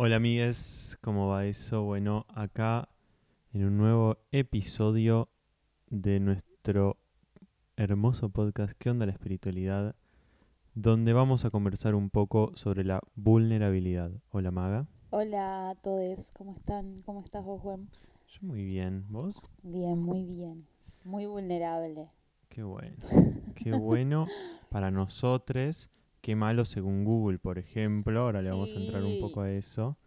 Hola amigues, ¿cómo va eso? Bueno, acá en un nuevo episodio de nuestro hermoso podcast ¿Qué onda la espiritualidad? Donde vamos a conversar un poco sobre la vulnerabilidad. Hola Maga. Hola a todos, ¿cómo están? ¿Cómo estás vos, Juan? Yo muy bien, ¿vos? Bien, muy bien. Muy vulnerable. Qué bueno. Qué bueno para nosotros. Qué malo según Google, por ejemplo. Ahora le vamos a entrar un poco a eso.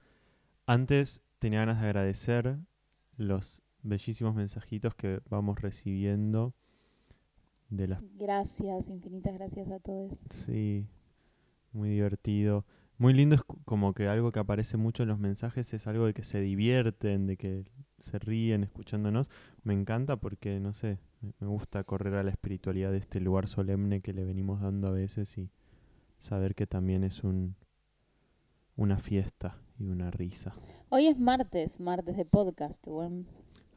Antes tenía ganas de agradecer los bellísimos mensajitos que vamos recibiendo de las Gracias, infinitas gracias a todos. Sí, muy divertido. Muy lindo es como que algo que aparece mucho en los mensajes es algo de que se divierten, de que se ríen escuchándonos. Me encanta porque, no sé, me gusta correr a la espiritualidad de este lugar solemne que le venimos dando a veces y saber que también es un una fiesta y una risa. Hoy es martes, martes de podcast.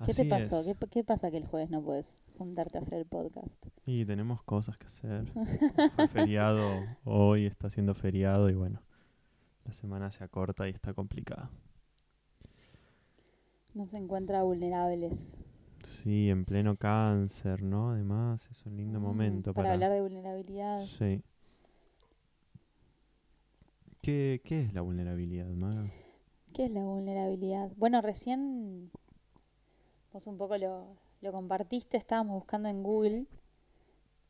¿Qué te pasó? ¿Qué, qué pasa que el jueves no puedes juntarte a hacer el podcast? Y tenemos cosas que hacer. Fue feriado hoy, está siendo feriado y bueno, la semana se acorta y está complicada. No se encuentra vulnerables. Sí, en pleno cáncer, ¿no? Además, es un lindo Mm, momento para, para... hablar de vulnerabilidad. Sí. ¿Qué, qué es la vulnerabilidad, Maga? ¿Qué es la vulnerabilidad? Bueno, recién vos un poco lo, lo compartiste, estábamos buscando en Google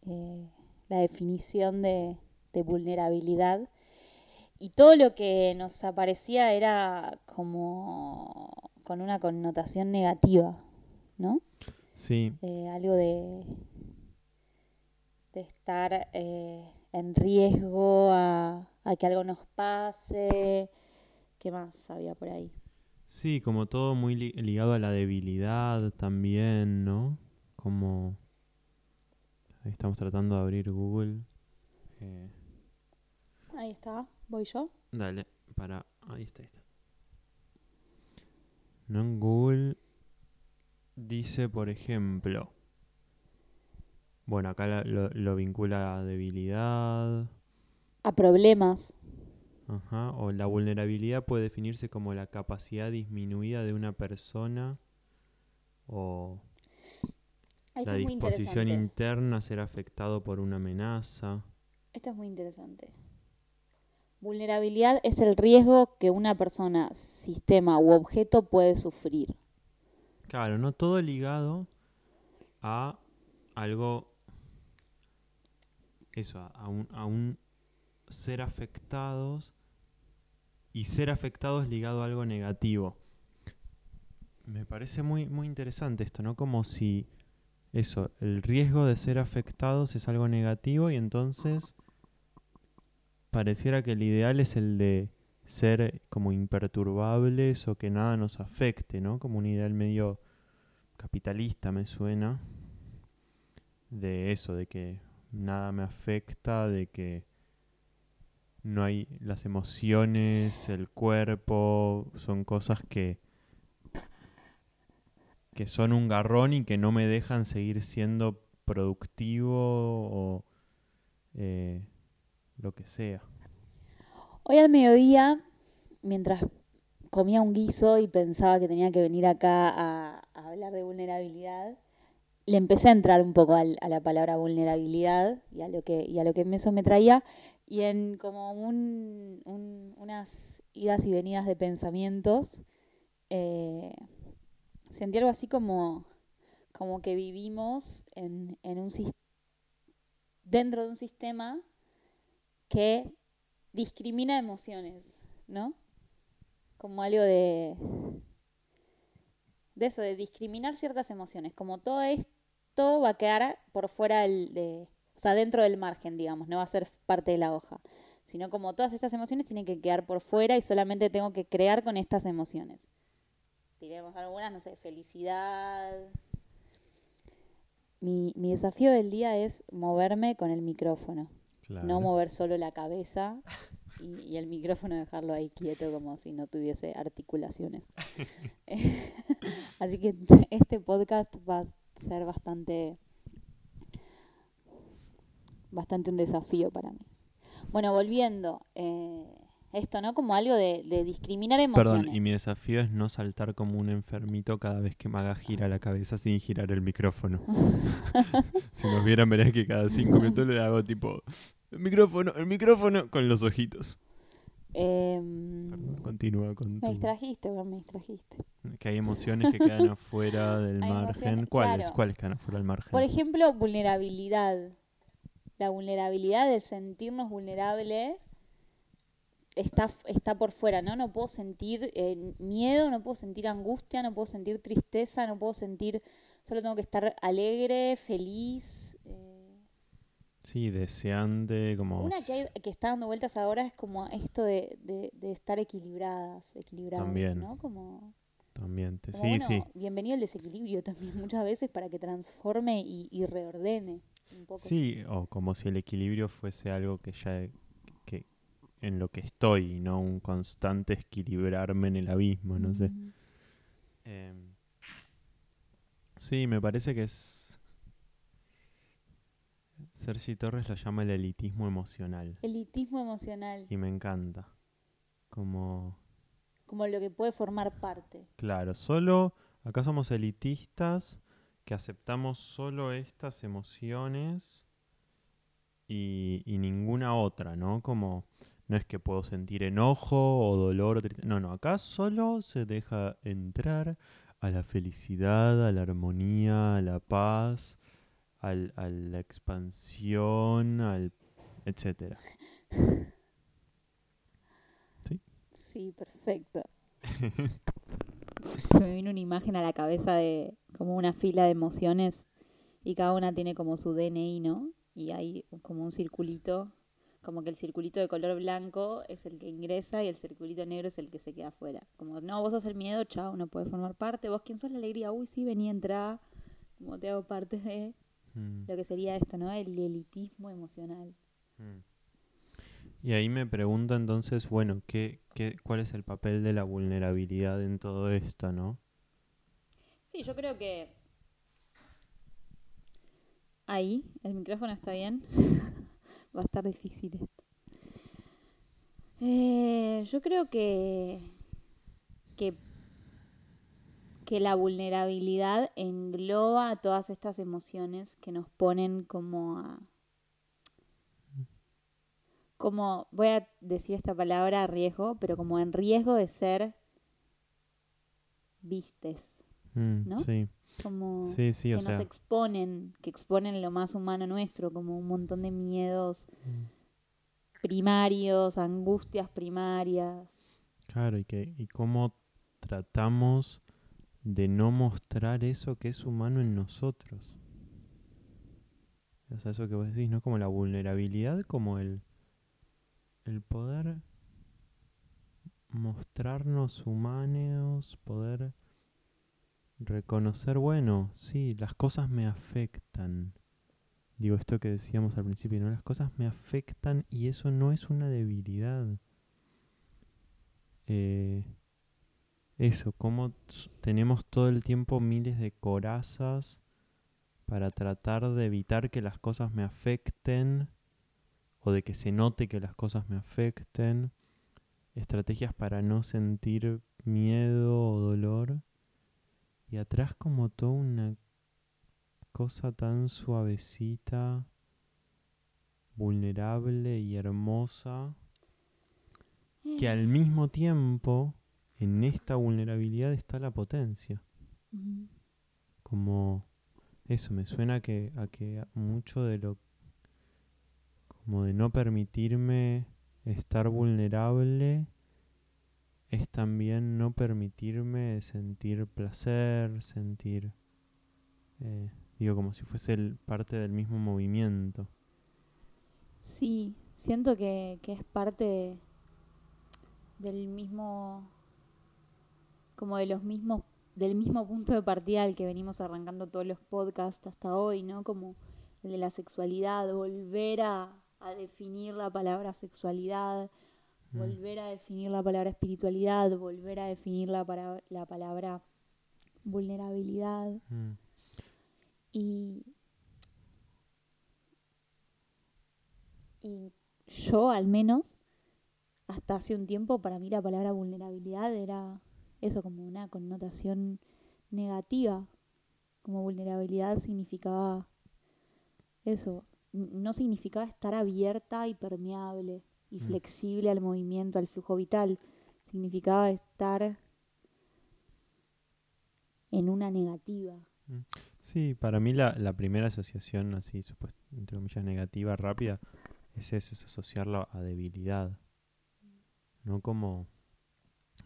eh, la definición de, de vulnerabilidad y todo lo que nos aparecía era como con una connotación negativa, ¿no? Sí, Eh, algo de, de estar eh, en riesgo a, a que algo nos pase. ¿Qué más había por ahí? sí, como todo muy li- ligado a la debilidad también, ¿no? Como... Ahí estamos tratando de abrir Google. Eh, Ahí está, voy yo. dale, para... Ahí está, ahí está. No en Google dice, por ejemplo... Bueno, acá lo, lo vincula a debilidad. A problemas. Ajá, o la vulnerabilidad puede definirse como la capacidad disminuida de una persona o Esto la disposición interna a ser afectado por una amenaza. Esto es muy interesante. Vulnerabilidad es el riesgo que una persona, sistema u objeto puede sufrir. Claro, no todo ligado a algo, eso, a- un, a un ser afectados y ser afectados ligado a algo negativo. Me parece muy, muy interesante esto, ¿no? Como si eso, el riesgo de ser afectados es algo negativo y entonces pareciera que el ideal es el de ser como imperturbables o que nada nos afecte, ¿no? Como un ideal medio capitalista me suena de eso, de que nada me afecta, de que no hay las emociones, el cuerpo, son cosas que que son un garrón y que no me dejan seguir siendo productivo o eh, lo que sea. Hoy al mediodía, mientras comía un guiso y pensaba que tenía que venir acá a, a hablar de vulnerabilidad, le empecé a entrar un poco al- a la palabra vulnerabilidad y a lo que, a lo que eso me traía. Y en como un- un- unas idas y venidas de pensamientos, eh, sentí algo así como, como que vivimos en, en un dentro de un sistema que discrimina emociones, ¿no? Como algo de de eso, de discriminar ciertas emociones, como todo esto va a quedar por fuera del, de, o sea, dentro del margen, digamos, no va a ser parte de la hoja, sino como todas estas emociones tienen que quedar por fuera y solamente tengo que crear con estas emociones. Diremos algunas, no sé, felicidad. Mi, mi desafío del día es moverme con el micrófono. Claro. No mover solo la cabeza y, y el micrófono dejarlo ahí quieto como si no tuviese articulaciones. Así que este podcast va ser bastante bastante un desafío para mí. Bueno, volviendo, eh, Esto, ¿no? Como algo de, de discriminar emociones. Perdón, y mi desafío es no saltar como un enfermito cada vez que me haga girar la cabeza sin girar el micrófono. si nos vieran, verían que cada cinco minutos le hago tipo, el micrófono, el micrófono, con los ojitos. Em, Perdón, continúa con me tu- distrajiste, weón, me distrajiste. Que hay emociones que quedan afuera del Hay margen. ¿Cuáles? claro. ¿Cuáles quedan afuera del margen? Por ejemplo, vulnerabilidad. La vulnerabilidad de sentirnos vulnerables está, está por fuera, ¿no? No puedo sentir eh, miedo, no puedo sentir angustia, no puedo sentir tristeza, no puedo sentir... Solo tengo que estar alegre, feliz. eh. Sí, deseante, como... Una que, hay- que está dando vueltas ahora es como esto de, de- de estar equilibradas, equilibrados, También. ¿no? Como, También. te- como, Sí, bueno, sí. bienvenido el desequilibrio también muchas veces para que transforme y, y reordene un poco. Sí, o como si el equilibrio fuese algo que ya que en lo que estoy y no un constante equilibrarme en el abismo, no sé. Em, sí, me parece que es Sergi Torres lo llama el elitismo emocional Elitismo emocional, y me encanta. Como como lo que puede formar parte. Claro, solo acá somos elitistas que aceptamos solo estas emociones y, y ninguna otra, ¿no? Como no es que puedo sentir enojo o dolor o tristeza. No, no, acá solo se deja entrar a la felicidad, a la armonía, a la paz, al- a la expansión, al etcétera. Sí, perfecto. Se me vino una imagen a la cabeza de como una fila de emociones y cada una tiene como su DNI, ¿no? Y hay como un circulito, como que el circulito de color blanco es el que ingresa y el circulito negro es el que se queda afuera. Como, no, vos sos el miedo, chao, no puedes formar parte. Vos, ¿quién sos la alegría? Uy, sí, vení, entrá. Como te hago parte de Mm. lo que sería esto, ¿no? El elitismo emocional. Mm. Y ahí me pregunto entonces, bueno, ¿qué, qué, ¿cuál es el papel de la vulnerabilidad en todo esto, no? Sí, yo creo que ahí el micrófono está bien. Va a estar difícil esto. Eh, yo creo que, que que la vulnerabilidad engloba a todas estas emociones que nos ponen como a como voy a decir esta palabra riesgo, pero como en riesgo de ser vistes, Mm, ¿no? Sí, como sí, sí, que o nos sea, exponen, que exponen lo más humano nuestro, como un montón de miedos mm, primarios, angustias primarias. claro, y, que, y cómo tratamos de no mostrar eso que es humano en nosotros. O sea, eso que vos decís, ¿no? Como la vulnerabilidad, como el, el poder mostrarnos humanos, poder reconocer, bueno, sí, las cosas me afectan. Digo, esto que decíamos al principio, ¿no? Las cosas me afectan y eso no es una debilidad. Eh, eso, como t- tenemos todo el tiempo miles de corazas para tratar de evitar que las cosas me afecten o de que se note que las cosas me afecten, estrategias para no sentir miedo o dolor. Y atrás como toda una cosa tan suavecita, vulnerable y hermosa que al mismo tiempo en esta vulnerabilidad está la potencia. Como eso me suena que a que mucho de lo como de no permitirme estar vulnerable es también no permitirme sentir placer, sentir eh, digo como si fuese el- parte del mismo movimiento. Sí, siento que, que es parte del mismo, como de los mismos, del mismo punto de partida al que venimos arrancando todos los podcasts hasta hoy, ¿no? Como el de la sexualidad, volver a, a definir la palabra sexualidad, Mm. volver a definir la palabra espiritualidad, volver a definir la, para- la palabra vulnerabilidad. Mm. Y, y yo al menos hasta hace un tiempo para mí la palabra vulnerabilidad era eso como una connotación negativa. Como vulnerabilidad significaba eso, no significaba estar abierta y permeable y Mm. flexible al movimiento, al flujo vital. Significaba estar en una negativa. Sí, para mí la, la primera asociación así, supuest- entre comillas, negativa, rápida, es eso, es asociarla a debilidad. No como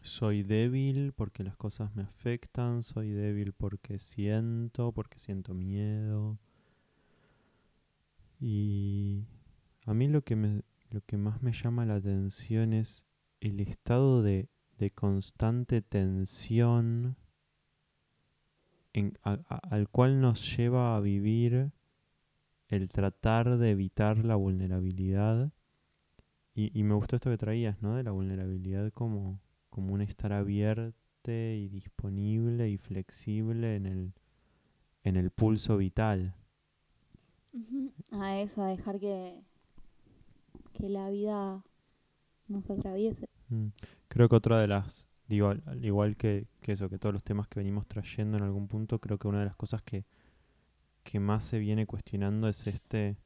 soy débil porque las cosas me afectan, soy débil porque siento, porque siento miedo. Y a mí lo que me, lo que más me llama la atención es el estado de, de constante tensión en- al cual nos lleva a vivir el tratar de evitar la vulnerabilidad. Y, y me gustó esto que traías, ¿no? De la vulnerabilidad como, como un estar abierto y disponible y flexible en el, en el pulso vital. A eso, a dejar que, que la vida nos atraviese. Mm. Creo que otra de las, digo, al, al igual que, que eso, que todos los temas que venimos trayendo en algún punto, creo que una de las cosas que, que más se viene cuestionando es este,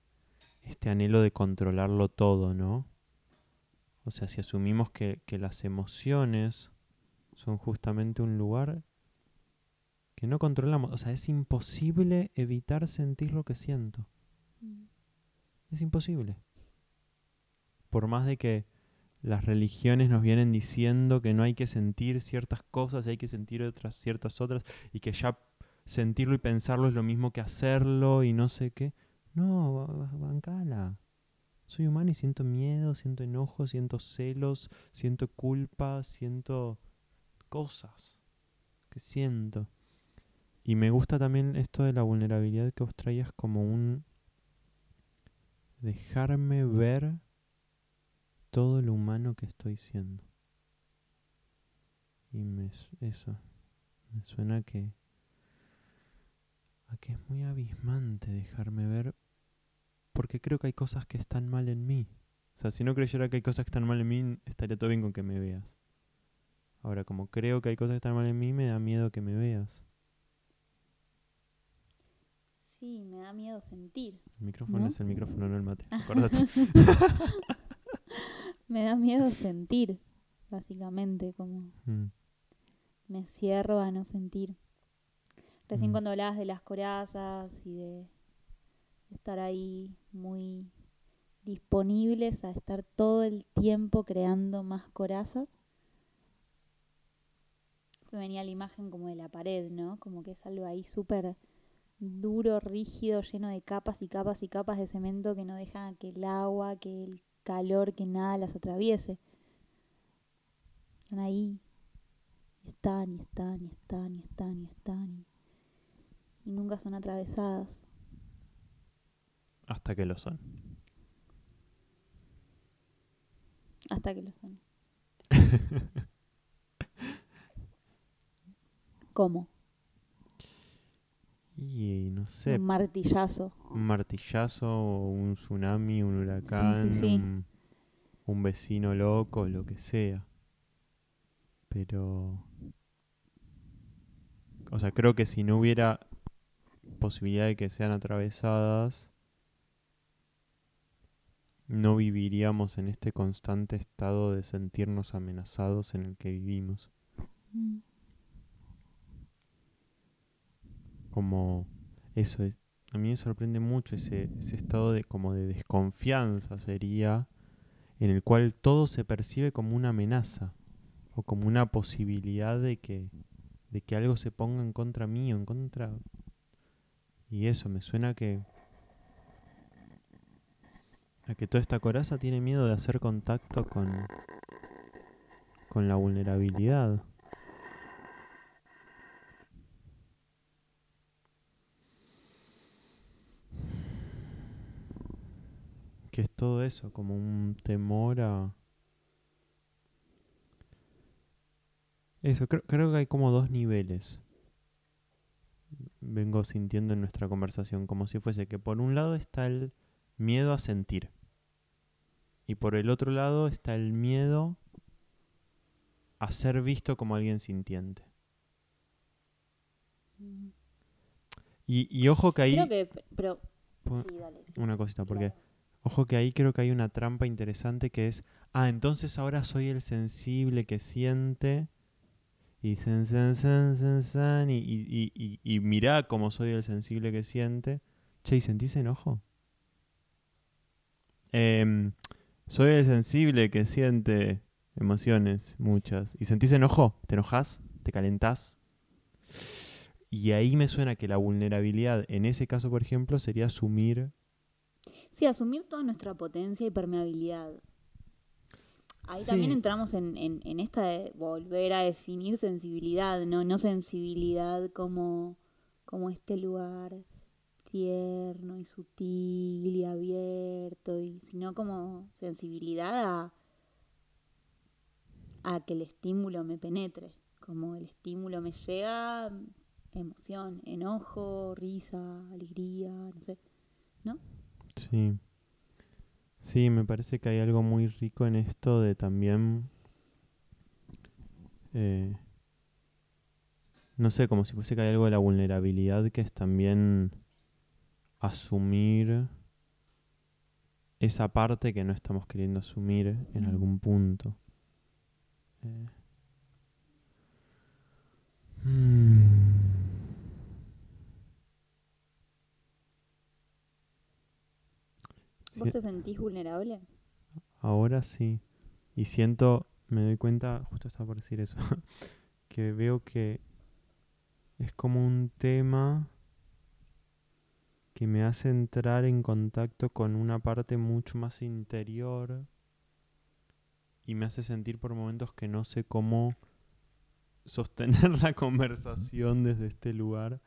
este anhelo de controlarlo todo, ¿no? O sea, si asumimos que, que las emociones son justamente un lugar que no controlamos, o sea, es imposible evitar sentir lo que siento. Es imposible. Por más de que las religiones nos vienen diciendo que no hay que sentir ciertas cosas, hay que sentir otras ciertas otras, y que ya sentirlo y pensarlo es lo mismo que hacerlo y no sé qué. No, ba- ba- bancala. Soy humano y siento miedo, siento enojo, siento celos, siento culpa, siento cosas que siento. Y me gusta también esto de la vulnerabilidad que vos traías como un dejarme ver todo lo humano que estoy siendo. Y me, eso, me suena que, a que es muy abismante dejarme ver, porque creo que hay cosas que están mal en mí. O sea, si no creyera que hay cosas que están mal en mí, estaría todo bien con que me veas. Ahora, como creo que hay cosas que están mal en mí, me da miedo que me veas. Sí, me da miedo sentir. El micrófono ¿No? es el micrófono, no el mate. Acordate. Me da miedo sentir, básicamente, como Mm, me cierro a no sentir. Recién Mm. cuando hablabas de las corazas y de estar ahí muy disponibles a estar todo el tiempo creando más corazas, me venía la imagen como de la pared, ¿no? Como que es algo ahí súper duro, rígido, lleno de capas y capas y capas de cemento que no dejan que el agua, que el calor, que nada las atraviese. Están ahí, y están, y están, y están, y están, y están, y nunca son atravesadas. Hasta que lo son. Hasta que lo son. ¿Cómo? Y no sé, Un martillazo. un martillazo, o un tsunami, un huracán, sí, sí. Un, un vecino loco, lo que sea. Pero... O sea, creo que si no hubiera posibilidad de que sean atravesadas, no viviríamos en este constante estado de sentirnos amenazados en el que vivimos. Como eso es a mí me sorprende mucho ese, ese estado de como de desconfianza sería en el cual todo se percibe como una amenaza o como una posibilidad de que de que algo se ponga en contra mío en contra y eso me suena que a que toda esta coraza tiene miedo de hacer contacto con con la vulnerabilidad que es todo eso, como un temor a... Eso, creo, creo que hay como dos niveles. Vengo sintiendo en nuestra conversación, como si fuese que por un lado está el miedo a sentir. Y por el otro lado está el miedo a ser visto como alguien sintiente. Y, y ojo que ahí... Creo que, pero... Pu- Sí, dale, sí, una sí, cosita, porque claro. Ojo que ahí creo que hay una trampa interesante que es, ah, entonces ahora soy el sensible que siente y san, san, san, san, san, y, y, y, y, y mirá cómo soy el sensible que siente. Che, ¿y sentís enojo? Em, soy el sensible que siente emociones, muchas. ¿Y sentís enojo? ¿Te enojas? ¿Te calentás? Y ahí me suena que la vulnerabilidad, en ese caso, por ejemplo, sería asumir Sí, asumir toda nuestra potencia y permeabilidad. Ahí también entramos en, en, en esta de volver a definir sensibilidad, ¿no? No sensibilidad como, como este lugar tierno y sutil y abierto, y, sino como sensibilidad a, a que el estímulo me penetre, como el estímulo me llega, emoción, enojo, risa, alegría, no sé. Sí. Sí, me parece que hay algo muy rico en esto de también. eh, no sé, como si fuese que hay algo de la vulnerabilidad que es también asumir esa parte que no estamos queriendo asumir en Mm. algún punto. Eh. ¿Vos te sentís vulnerable? Ahora sí. Y siento, me doy cuenta, justo estaba por decir eso, que veo que es como un tema que me hace entrar en contacto con una parte mucho más interior y me hace sentir por momentos que no sé cómo sostener la conversación desde este lugar,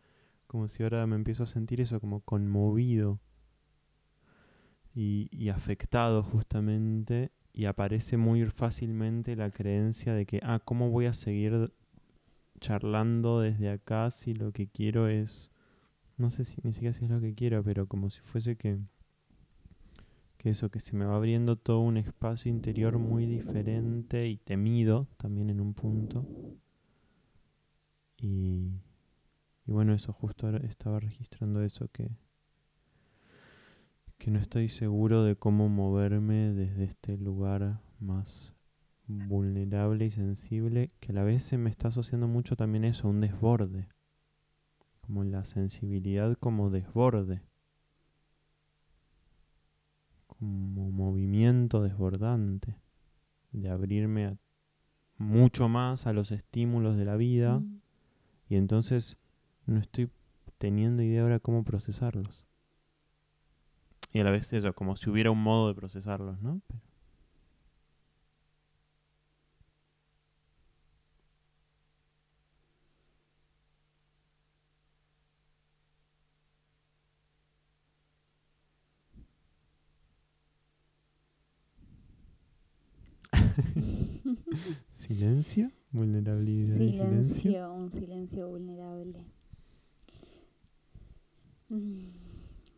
como si ahora me empiezo a sentir eso, como conmovido y, afectado justamente y aparece muy fácilmente la creencia de que, ah, ¿cómo voy a seguir charlando desde acá si lo que quiero es, no sé si ni siquiera si es lo que quiero, pero como si fuese que, que eso, que se me va abriendo todo un espacio interior muy diferente y temido también en un punto. Y, y bueno, eso justo ahora estaba registrando eso que que no estoy seguro de cómo moverme desde este lugar más vulnerable y sensible, que a la vez se me está asociando mucho también eso, un desborde, como la sensibilidad como desborde, como movimiento desbordante, de abrirme a- mucho más a los estímulos de la vida Mm. y entonces no estoy teniendo idea ahora cómo procesarlos. Y a la vez eso, como si hubiera un modo de procesarlos, ¿no? Pero- ¿Silencio? ¿Vulnerabilidad y silencio? Silencio, un silencio vulnerable. Mm.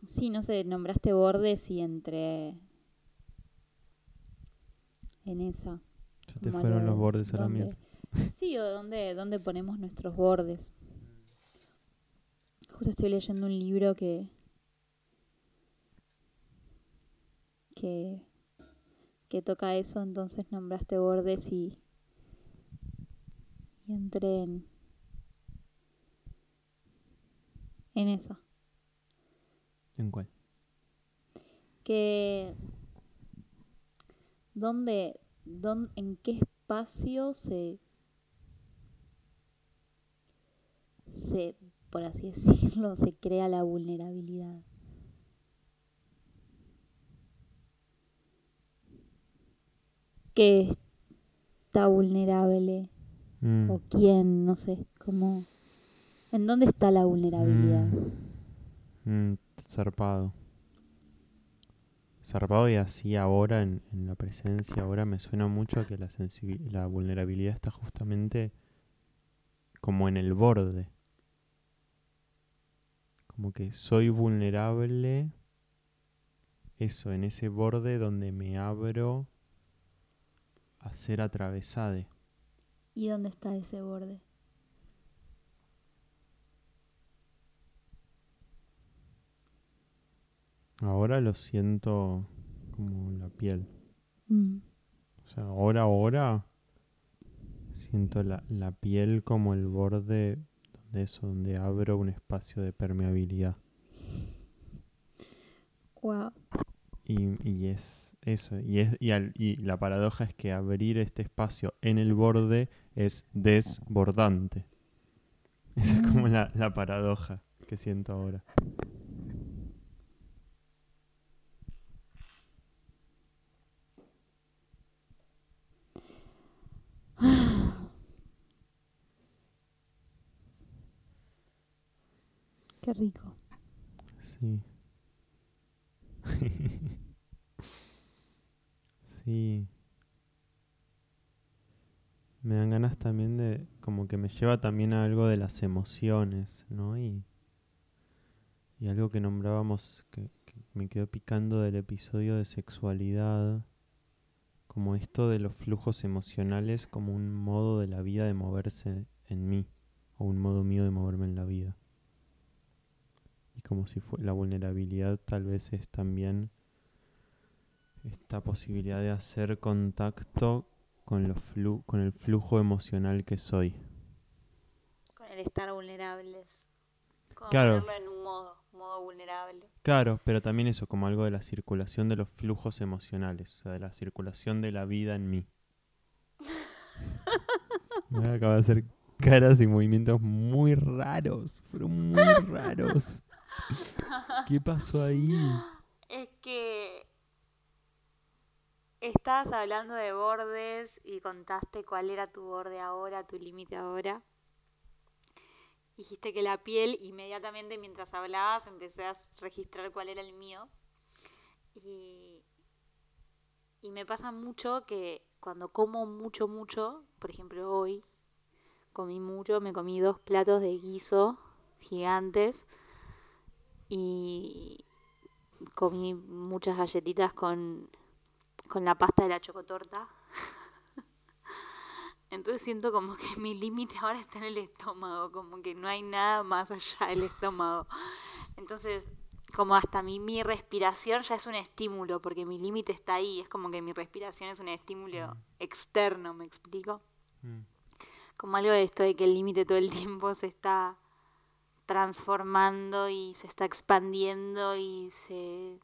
Sí, no sé, nombraste bordes y entre en esa. Se te fueron lo los de bordes a la dónde- mierda. Sí, o dónde, dónde ponemos nuestros bordes. Justo estoy leyendo un libro que que que toca eso, entonces nombraste bordes y y entré en en esa. ¿En cuál? que dónde, dón- en qué espacio se se por así decirlo se crea la vulnerabilidad que está vulnerable Mm. o quién no sé cómo en dónde está la vulnerabilidad Mm, zarpado. Zarpado y así ahora, en, en la presencia, ahora me suena mucho a que la, la vulnerabilidad está justamente como en el borde. Como que soy vulnerable eso, en ese borde donde me abro a ser atravesade. ¿Y dónde está ese borde? Ahora lo siento como la piel. Mm. O sea, ahora, ahora siento la, la piel como el borde donde eso, donde abro un espacio de permeabilidad. Wow. Y, y es eso. Y, es, y, al- y la paradoja es que abrir este espacio en el borde es desbordante. Esa es como la, la paradoja que siento ahora. Qué rico. Sí. sí. Me dan ganas también de, como que me lleva también a algo de las emociones, ¿no? Y, y algo que nombrábamos, que, me quedó picando del episodio de sexualidad, como esto de los flujos emocionales como un modo de la vida de moverse en mí, o un modo mío de moverme en la vida. Y como si fue, la vulnerabilidad tal vez es también esta posibilidad de hacer contacto con, los flu- con el flujo emocional que soy. Con el estar vulnerables. Como Claro. ponerlo en un modo, modo vulnerable. Claro, pero también eso como algo de la circulación de los flujos emocionales, o sea, de la circulación de la vida en mí. Me acaba de hacer caras y movimientos muy raros, fueron muy raros. ¿Qué pasó ahí? Es que estabas hablando de bordes y contaste cuál era tu borde ahora, tu límite ahora. Dijiste que la piel, inmediatamente mientras hablabas, empecé a registrar cuál era el mío. Y, y me pasa mucho que cuando como mucho, mucho, por ejemplo hoy, comí mucho, me comí dos platos de guiso gigantes y comí muchas galletitas con, con la pasta de la chocotorta. Entonces siento como que mi límite ahora está en el estómago, como que no hay nada más allá del estómago. Entonces, como hasta mi, mi respiración ya es un estímulo, porque mi límite está ahí, es como que mi respiración es un estímulo externo, ¿me explico? Mm. Como algo de esto de que el límite todo el tiempo se está transformando y se está expandiendo y se,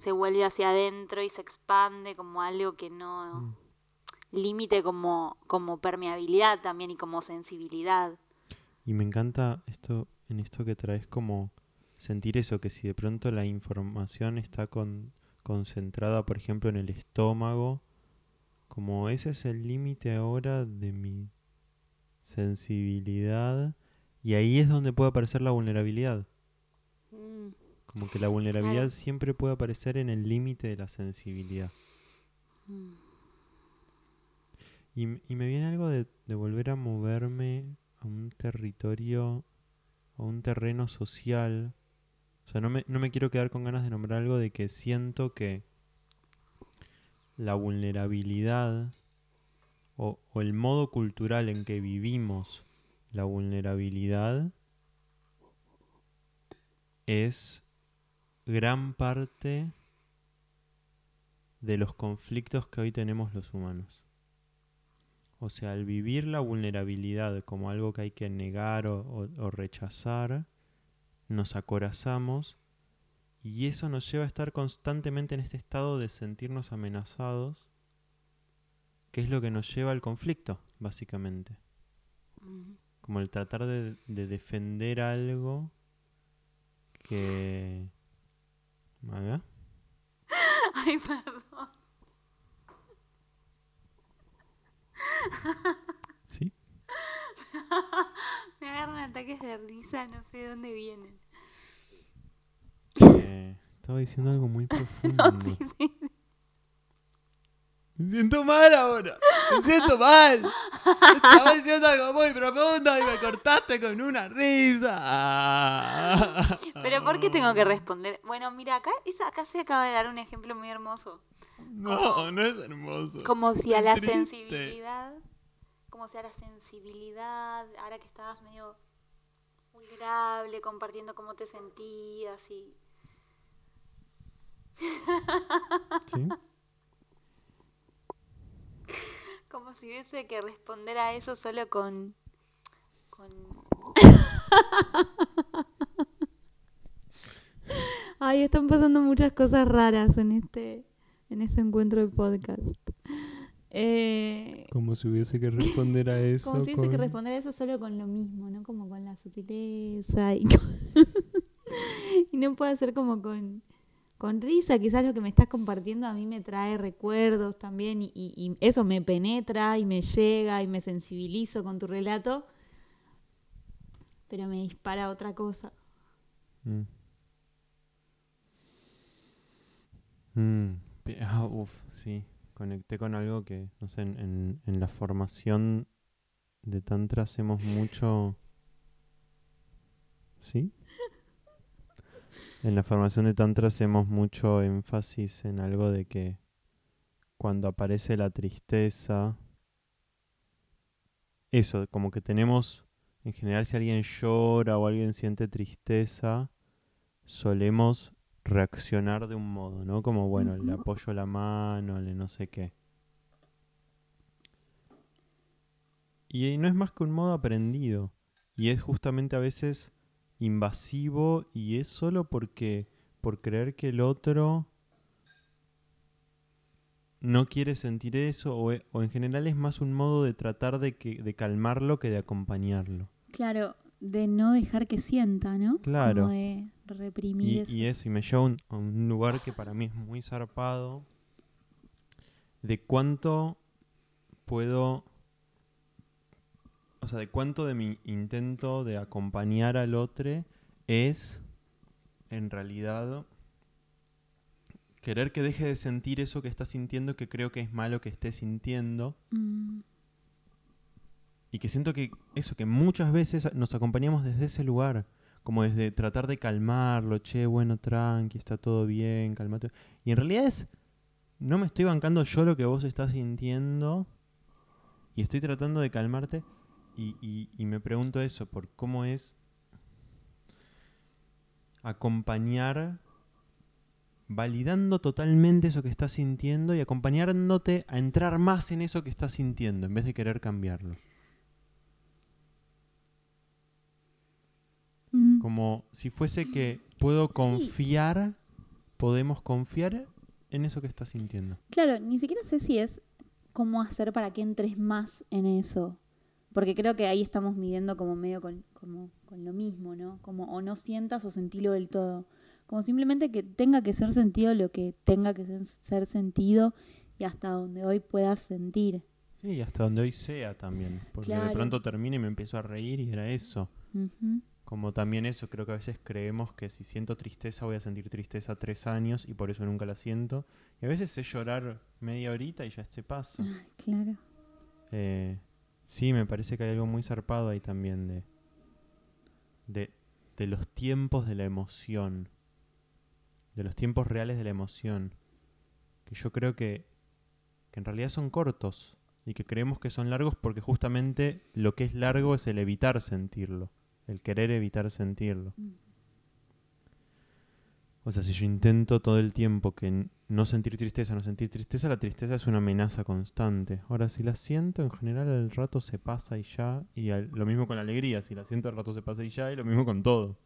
se vuelve hacia adentro y se expande como algo que no... Mm. Límite como, como permeabilidad también y como sensibilidad. Y me encanta esto, en esto que traes como sentir eso, que si de pronto la información está con- concentrada, por ejemplo, en el estómago, como ese es el límite ahora de mi sensibilidad, y ahí es donde puede aparecer la vulnerabilidad. Mm, Como que la vulnerabilidad Claro. siempre puede aparecer en el límite de la sensibilidad. mm. Y, y me viene algo de, de volver a moverme a un territorio, a un terreno social. O sea, no me, no me quiero quedar con ganas de nombrar algo de que siento que la vulnerabilidad o, o el modo cultural en que vivimos la vulnerabilidad es gran parte de los conflictos que hoy tenemos los humanos. O sea, al vivir la vulnerabilidad como algo que hay que negar o, o- o rechazar, nos acorazamos y eso nos lleva a estar constantemente en este estado de sentirnos amenazados, que es lo que nos lleva al conflicto, básicamente. Como el tratar de, de defender algo que... ¿Maga? Ay, perdón. ¿Sí? Me agarran ataques de risa, no sé de dónde vienen. Eh, estaba diciendo algo muy profundo. No, sí, sí. Mm. Me siento mal ahora. Me siento mal. Estaba diciendo algo muy profundo y me cortaste con una risa. Pero ¿por qué tengo que responder? Bueno, mira, acá, acá se acaba de dar un ejemplo muy hermoso. No, no es hermoso. Como si a la Triste. sensibilidad, como si a la sensibilidad, ahora que estabas medio vulnerable, compartiendo cómo te sentías y... ¿Sí? Como si hubiese que responder a eso solo con... con... Ay, están pasando muchas cosas raras en este, en este encuentro de podcast. Eh, Como si hubiese que responder a eso. como si hubiese que responder a eso solo con lo mismo, ¿no? Como con la sutileza y, con- y no puede ser como con, con risa. Quizás lo que me estás compartiendo a mí me trae recuerdos también y, eso me penetra y me llega y me sensibilizo con tu relato, pero me dispara otra cosa. Mm. Mm, ah, uf, sí. Conecté con algo que, no sé, en, en- en la formación de Tantra hacemos mucho. ¿Sí? En la formación de Tantra hacemos mucho énfasis en algo de que cuando aparece la tristeza. Eso, como que tenemos. En general, si alguien llora o alguien siente tristeza, solemos reaccionar de un modo, ¿no? Como, bueno, le apoyo la mano, le no sé qué. Y no es más que un modo aprendido. Y es justamente a veces invasivo y es solo porque, por creer que el otro no quiere sentir eso o, e- o en general es más un modo de tratar de, que, de calmarlo que de acompañarlo. Claro, de no dejar que sienta, ¿no? Claro. Como de reprimir Y, eso. y eso, y me lleva a un lugar que para mí es muy zarpado de cuánto puedo, o sea, de cuánto de mi intento de acompañar al otro es, en realidad, querer que deje de sentir eso que está sintiendo, que creo que es malo que esté sintiendo, Mm, Y que siento que eso, que muchas veces nos acompañamos desde ese lugar, como desde tratar de calmarlo, che, bueno, tranqui, está todo bien, calmate. Y en realidad es, no me estoy bancando yo lo que vos estás sintiendo y estoy tratando de calmarte y, y- y me pregunto eso, por cómo es acompañar, validando totalmente eso que estás sintiendo y acompañándote a entrar más en eso que estás sintiendo en vez de querer cambiarlo. mm. Como si fuese que puedo Sí. confiar, podemos confiar en eso que estás sintiendo. Claro, ni siquiera sé si es cómo hacer para que entres más en eso. Porque creo que ahí estamos midiendo como medio con, como, con lo mismo, ¿no? Como o no sientas o sentilo del todo. Como simplemente que tenga que ser sentido lo que tenga que ser- sentido y hasta donde hoy puedas sentir. Sí, y hasta donde hoy sea también. Porque de Claro. pronto termina y me empiezo a reír y era eso. Ujú. Como también eso, creo que a veces creemos que si siento tristeza voy a sentir tristeza tres años y por eso nunca la siento. Y a veces es llorar media horita y ya se pasa. Claro. Eh, sí, me parece que hay algo muy zarpado ahí también de, de, de los tiempos de la emoción, de los tiempos reales de la emoción, que yo creo que, que en realidad son cortos y que creemos que son largos porque justamente lo que es largo es el evitar sentirlo, el querer evitar sentirlo. O sea, si yo intento todo el tiempo que no sentir tristeza, no sentir tristeza, la tristeza es una amenaza constante. Ahora, si la siento, en general el rato se pasa y ya. Y al- lo mismo con la alegría, si la siento el rato se pasa y ya, y lo mismo con todo.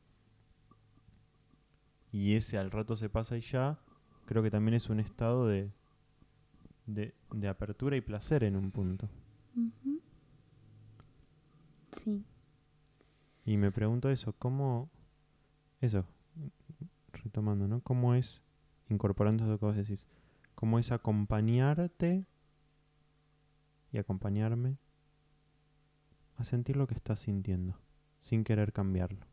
Y ese al rato se pasa y ya, creo que también es un estado de, de, de apertura y placer en un punto. Sí. Y me pregunto eso, ¿cómo... Eso, retomando, ¿no? ¿Cómo es, incorporando eso que vos decís, cómo es acompañarte y acompañarme a sentir lo que estás sintiendo, sin querer cambiarlo?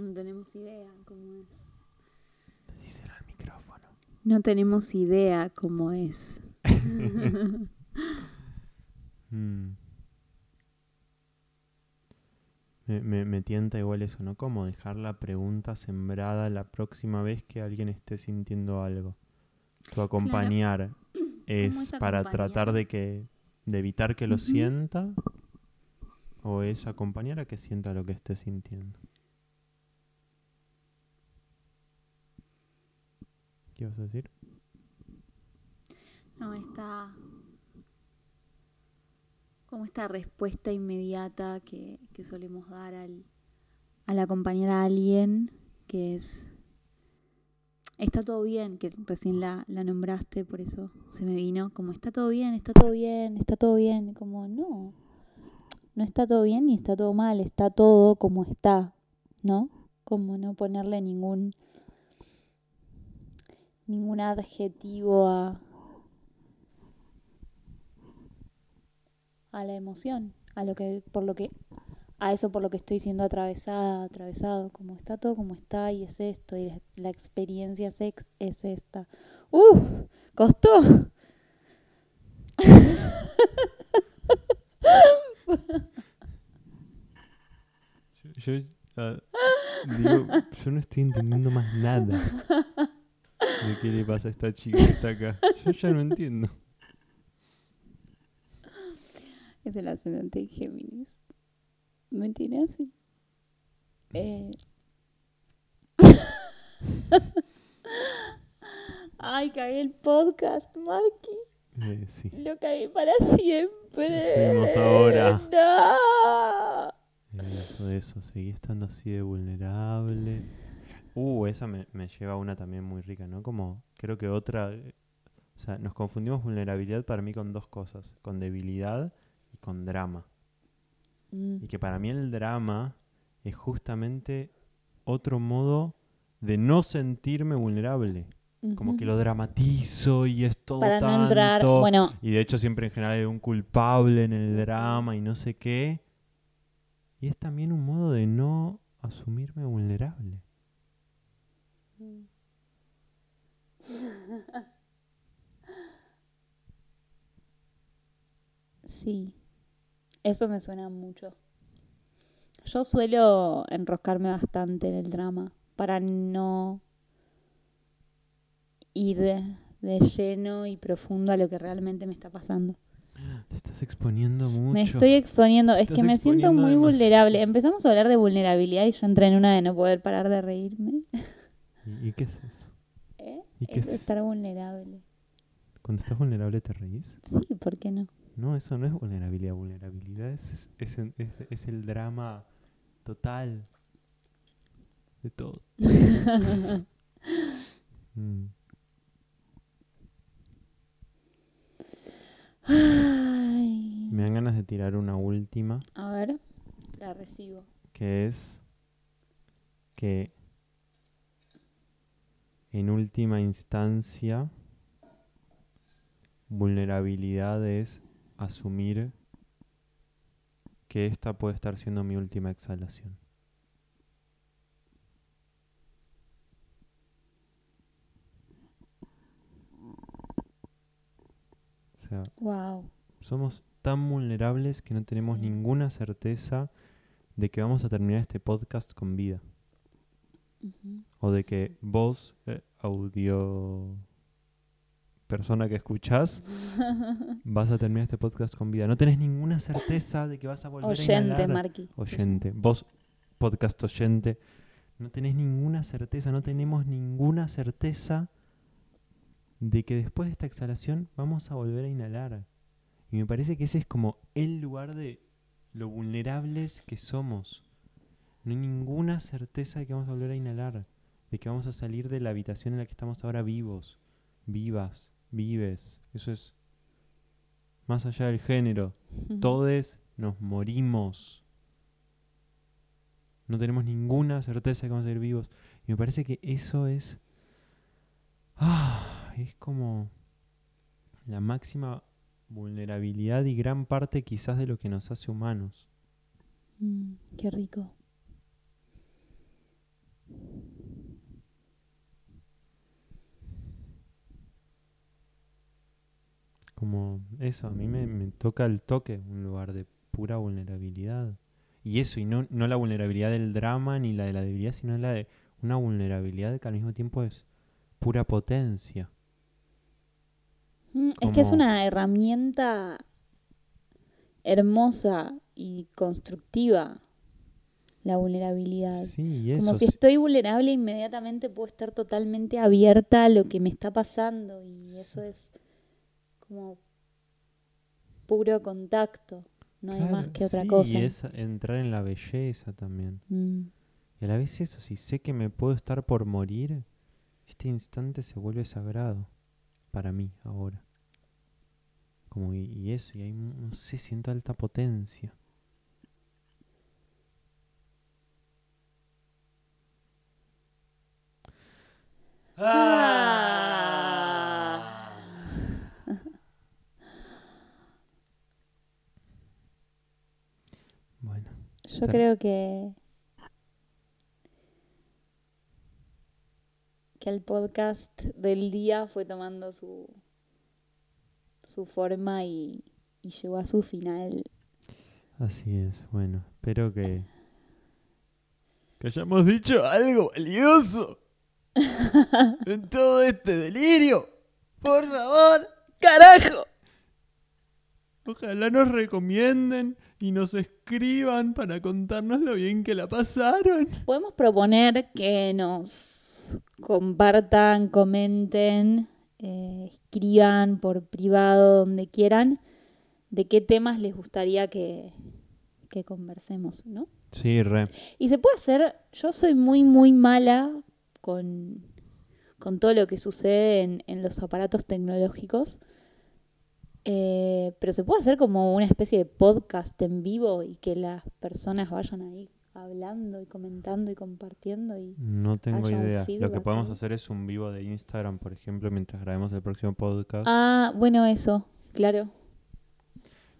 No tenemos idea cómo es. Díselo al micrófono. No tenemos idea cómo es. Mm. Me, me- me tienta igual eso, ¿no? Como dejar la pregunta sembrada la próxima vez que alguien esté sintiendo algo. Tu acompañar es es para acompañar? tratar de que de evitar que lo sienta o es acompañar a que sienta lo que esté sintiendo. ¿Qué vas a decir? No, está como esta respuesta inmediata que, que solemos dar al, al acompañar a alguien, que es, está todo bien, que recién la, la nombraste, por eso se me vino, como está todo bien, está todo bien, está todo bien, como no, no está todo bien ni está todo mal, está todo como está, ¿no? Como no ponerle ningún ningún adjetivo a, a la emoción, a lo que, por lo que, a eso por lo que estoy siendo atravesada, atravesado, como está todo como está y es esto, y la, la experiencia es, ex- es esta. ¡Uf! ¿Costó? Yo, yo, ah, digo, yo no estoy entendiendo más nada de qué le pasa a esta chica que está acá. Yo ya no entiendo. Es el ascendente en Géminis. ¿Me tiene así? Eh. Ay, cagué el podcast, Marky. Eh, sí. Lo cagué para siempre. ¿Qué hacemos ahora? No. Eso, eso, seguí estando así de vulnerable. Uh, esa me, me lleva a una también muy rica, ¿no? Como, creo que otra... eh, O sea, nos confundimos vulnerabilidad para mí con dos cosas. Con debilidad y con drama. Mm, Y que para mí el drama es justamente otro modo de no sentirme vulnerable. Como que lo dramatizo y es todo Para no entrar. tanto, Bueno, Y de hecho siempre en general hay un culpable en el drama y no sé qué. Y es también un modo de no asumirme vulnerable. Sí. Eso me suena mucho. Yo suelo enroscarme bastante en el drama para no ir de, de lleno y profundo a lo que realmente me está pasando. Te estás exponiendo mucho. Me estoy exponiendo, es que me siento muy demasiado. vulnerable. Empezamos a hablar de vulnerabilidad y yo entré en una de no poder parar de reírme. ¿Y, qué es eso? ¿Eh? ¿Y qué Es es? estar vulnerable. Cuando estás vulnerable te reís. Sí, ¿por qué no? No, eso no es vulnerabilidad. Vulnerabilidad es, es, es- es el drama total de todo. Mm. Ay. Me dan ganas de tirar una última, A ver, la recibo. que es que en última instancia vulnerabilidad es asumir que esta puede estar siendo mi última exhalación. O sea, Wow. somos tan vulnerables que no tenemos Sí. ninguna certeza de que vamos a terminar este podcast con vida. O de que vos, eh, audio persona que escuchás, vas a terminar este podcast con vida. No tenés ninguna certeza de que vas a volver a Oyente, inhalar. Marqui. Oyente. Vos, podcast oyente, no tenés ninguna certeza, no tenemos ninguna certeza de que después de esta exhalación vamos a volver a inhalar. Y me parece que ese es como el lugar de lo vulnerables que somos. No hay ninguna certeza de que vamos a volver a inhalar, de que vamos a salir de la habitación en la que estamos ahora vivos, vivas, vives. Eso es más allá del género. Todos nos morimos. No tenemos ninguna certeza de que vamos a ser vivos. Y me parece que eso es. Ah, es como la máxima vulnerabilidad y gran parte quizás de lo que nos hace humanos. Mm, qué rico. Como eso, a mí me, me toca el toque, un lugar de pura vulnerabilidad. Y eso, y no, no la vulnerabilidad del drama ni la de la debilidad, sino la de una vulnerabilidad que al mismo tiempo es pura potencia. Mm, Es que es una herramienta hermosa y constructiva, la vulnerabilidad. Sí, eso. Como si estoy vulnerable, inmediatamente puedo estar totalmente abierta a lo que me está pasando y eso es como puro contacto, no hay más que otra sí, cosa. Y es entrar en la belleza también. Mm. Y a la vez eso, si sé que me puedo estar por morir, este instante se vuelve sagrado para mí ahora. Como y, y eso, y ahí no sé, siento alta potencia. Ah. Bueno, Yo creo que que el podcast del día fue tomando su su forma y, y llegó a su final. así es. Bueno, espero que que hayamos dicho algo valioso en todo este delirio. Por favor. ¡Carajo! Ojalá nos recomienden y nos escriban para contarnos lo bien que la pasaron. Podemos proponer que nos compartan, comenten, eh, escriban por privado, donde quieran, de qué temas les gustaría que, que conversemos, ¿no? Sí, re. Y se puede hacer, yo soy muy, muy mala con, con todo lo que sucede en, en los aparatos tecnológicos, eh, pero se puede hacer como una especie de podcast en vivo y que las personas vayan ahí hablando y comentando y compartiendo y No tengo idea. Lo que podemos hacer es un vivo de Instagram, por ejemplo, mientras grabemos el próximo podcast. ah bueno eso claro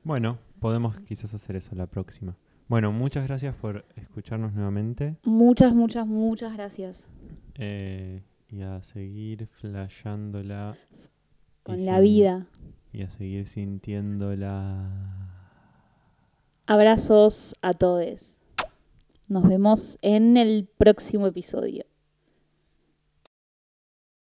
Bueno, podemos quizás hacer eso la próxima. Bueno, muchas gracias por escucharnos nuevamente muchas muchas muchas gracias eh, y a seguir flasheándola con la vida y a seguir sintiéndola. abrazos a todos nos vemos en el próximo episodio